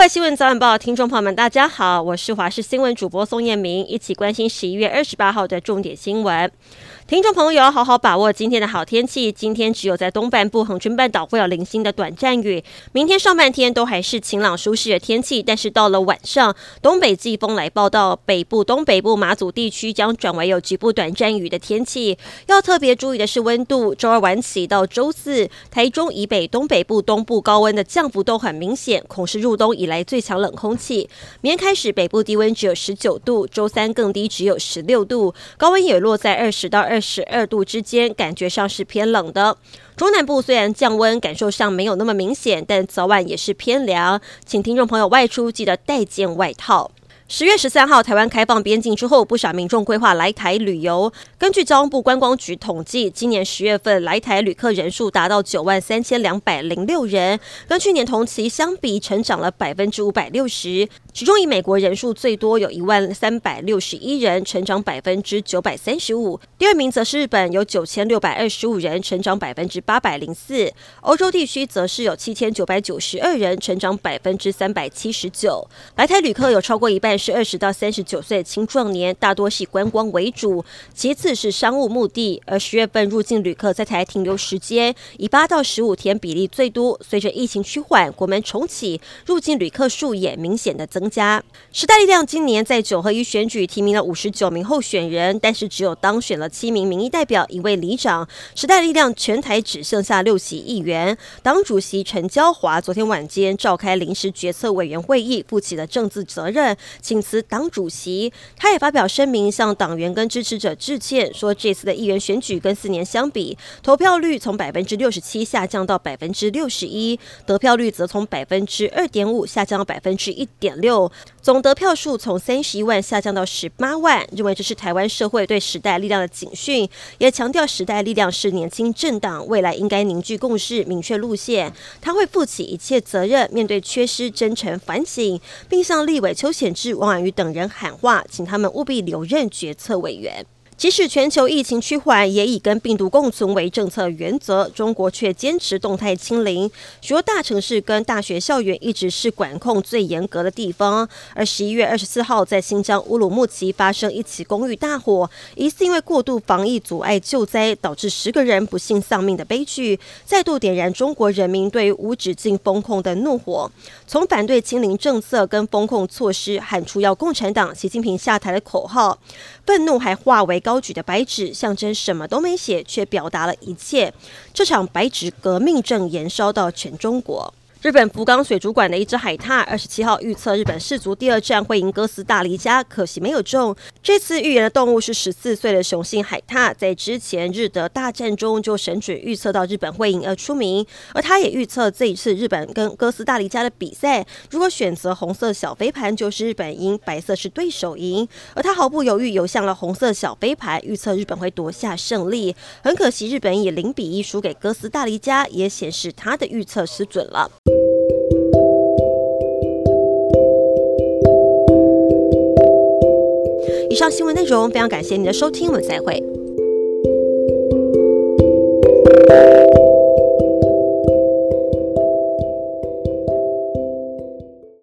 位新闻早晚报听众朋友们，大家好，我是华视新闻主播宋彦明，一起关心十一月二十八号的重点新闻。听众朋友要好好把握今天的好天气。今天只有在东半部恒春半岛会有零星的短暂雨。明天上半天都还是晴朗舒适的天气，但是到了晚上，东北季风来报到，北部、东北部、马祖地区将转为有局部短暂雨的天气。要特别注意的是温度。周二晚起到周四，台中以北、东北部、东部高温的降幅都很明显，恐是入冬以来最强冷空气。明天开始，北部低温只有十九度，周三更低，只有十六度，高温也落在二十到二。十二度之间，感觉上是偏冷的。中南部虽然降温，感受上没有那么明显，但早晚也是偏凉，请听众朋友外出记得带件外套。十月十三号，台湾开放边境之后，不少民众规划来台旅游。根据交通部观光局统计，今年十月份来台旅客人数达到九万三千两百零六人，跟去年同期相比，成长了百分之五百六十。其中以美国人数最多，有一万三百六十一人，成长百分之九百三十五。第二名则是日本，有九千六百二十五人，成长百分之八百零四。欧洲地区则是有七千九百九十二人，成长百分之三百七十九。来台旅客有超过一半。是二十到三十九岁青壮年，大多是以观光为主，其次是商务目的。而十月份入境旅客在台停留时间以八到十五天比例最多。随着疫情趋缓，国门重启，入境旅客数也明显的增加。时代力量今年在九合一选举提名了五十九名候选人，但是只有当选了七名民意代表，一位里长。时代力量全台只剩下六席议员。党主席陈椒华昨天晚间召开临时决策委员会议，负起了政治责任。请辞党主席，他也发表声明向党员跟支持者致歉，说这次的议员选举跟四年相比，投票率从百分之六十七下降到百分之六十一，得票率则从百分之二点五下降到百分之一点六，总得票数从三十一万下降到十八万，认为这是台湾社会对时代力量的警讯，也强调时代力量是年轻政党，未来应该凝聚共识，明确路线，他会负起一切责任，面对缺失真诚反省，并向立委邱显王婉瑜等人喊话，请他们务必留任决策委员。即使全球疫情趋缓，也以跟病毒共存为政策原则，中国却坚持动态清零。许多大城市跟大学校园一直是管控最严格的地方。而十一月二十四号，在新疆乌鲁木齐发生一起公寓大火，疑似因为过度防疫阻碍救灾，导致十个人不幸丧命的悲剧，再度点燃中国人民对无止境封控的怒火。从反对清零政策跟封控措施，喊出要共产党习近平下台的口号，愤怒还化为高高举的白纸，象征什么都没写，却表达了一切。这场白纸革命正延烧到全中国。日本福冈水族馆的一只海獭，二十七号预测日本世足第二战会赢哥斯大黎加，可惜没有中。这次预言的动物是十四岁的雄性海獭，在之前日德大战中就神准预测到日本会赢而出名。而他也预测这一次日本跟哥斯大黎加的比赛，如果选择红色小飞盘，就是日本赢，白色是对手赢。而他毫不犹豫游向了红色小飞盘，预测日本会夺下胜利。很可惜，日本以零比一输给哥斯大黎加，也显示他的预测失准了。上新闻内容非常感谢您的收听，我们再会。